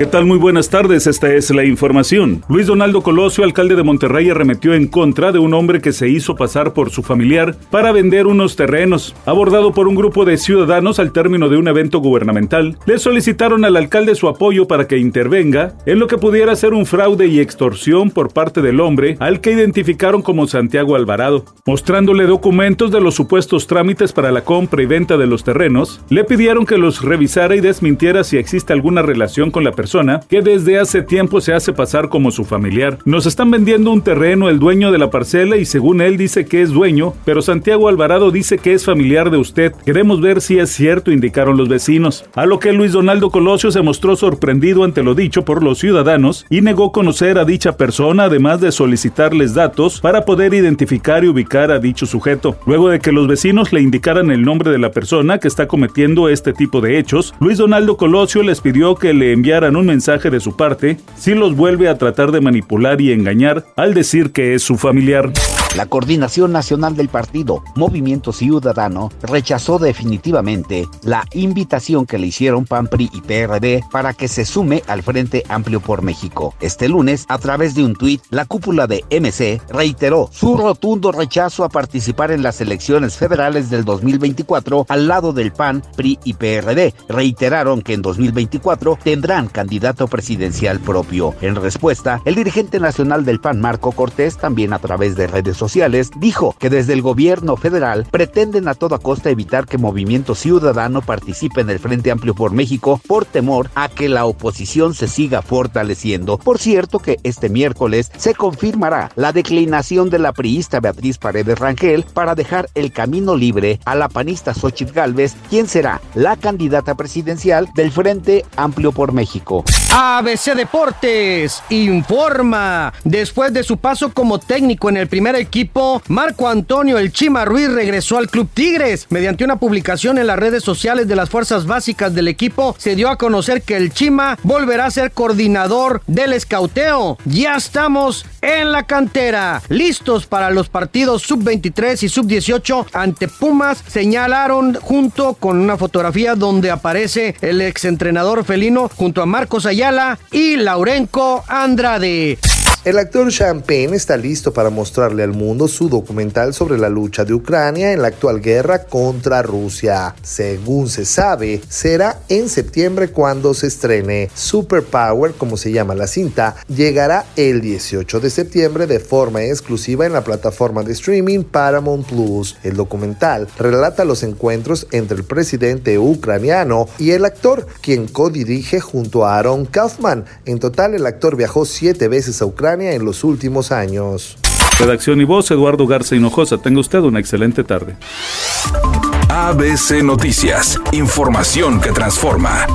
¿Qué tal? Muy buenas tardes, esta es la información. Luis Donaldo Colosio, alcalde de Monterrey, arremetió en contra de un hombre que se hizo pasar por su familiar para vender unos terrenos. Abordado por un grupo de ciudadanos al término de un evento gubernamental, le solicitaron al alcalde su apoyo para que intervenga en lo que pudiera ser un fraude y extorsión por parte del hombre al que identificaron como Santiago Alvarado. Mostrándole documentos de los supuestos trámites para la compra y venta de los terrenos, le pidieron que los revisara y desmintiera si existe alguna relación con la persona que desde hace tiempo se hace pasar como su familiar. Nos están vendiendo un terreno el dueño de la parcela y según él dice que es dueño, pero Santiago Alvarado dice que es familiar de usted. Queremos ver si es cierto, indicaron los vecinos. A lo que Luis Donaldo Colosio se mostró sorprendido ante lo dicho por los ciudadanos y negó conocer a dicha persona, además de solicitarles datos para poder identificar y ubicar a dicho sujeto. Luego de que los vecinos le indicaran el nombre de la persona que está cometiendo este tipo de hechos, Luis Donaldo Colosio les pidió que le enviaran un mensaje de su parte si los vuelve a tratar de manipular y engañar al decir que es su familiar. La Coordinación Nacional del Partido Movimiento Ciudadano rechazó definitivamente la invitación que le hicieron PAN, PRI y PRD para que se sume al Frente Amplio por México. Este lunes, a través de un tuit, la cúpula de MC reiteró su rotundo rechazo a participar en las elecciones federales del 2024 al lado del PAN, PRI y PRD. Reiteraron que en 2024 tendrán candidato presidencial propio. En respuesta, el dirigente nacional del PAN, Marco Cortés, también a través de redes sociales, dijo que desde el gobierno federal pretenden a toda costa evitar que Movimiento Ciudadano participe en el Frente Amplio por México por temor a que la oposición se siga fortaleciendo. Por cierto que este miércoles se confirmará la declinación de la priista Beatriz Paredes Rangel para dejar el camino libre a la panista Xochitl Gálvez, quien será la candidata presidencial del Frente Amplio por México. ABC Deportes informa. Después de su paso como técnico en el primer equipo, Marco Antonio El Chima Ruiz regresó al Club Tigres. Mediante una publicación en las redes sociales de las fuerzas básicas del equipo, se dio a conocer que el Chima volverá a ser coordinador del escauteo. Ya estamos en la cantera, listos para los partidos sub-23 y sub-18 ante Pumas, señalaron junto con una fotografía donde aparece el exentrenador felino junto a Marcos Ayala y Laurenco Andrade. El actor Champagne está listo para mostrarle al mundo su documental sobre la lucha de Ucrania en la actual guerra contra Rusia. Según se sabe, será en septiembre cuando se estrene. Superpower, como se llama la cinta, llegará el 18 de septiembre de forma exclusiva en la plataforma de streaming Paramount Plus. El documental relata los encuentros entre el presidente ucraniano y el actor, quien co-dirige junto a Aaron Kaufman. En total, el actor viajó siete veces a Ucrania en los últimos años. Redacción y voz, Eduardo Garza Hinojosa. Tenga usted una excelente tarde. ABC Noticias, información que transforma.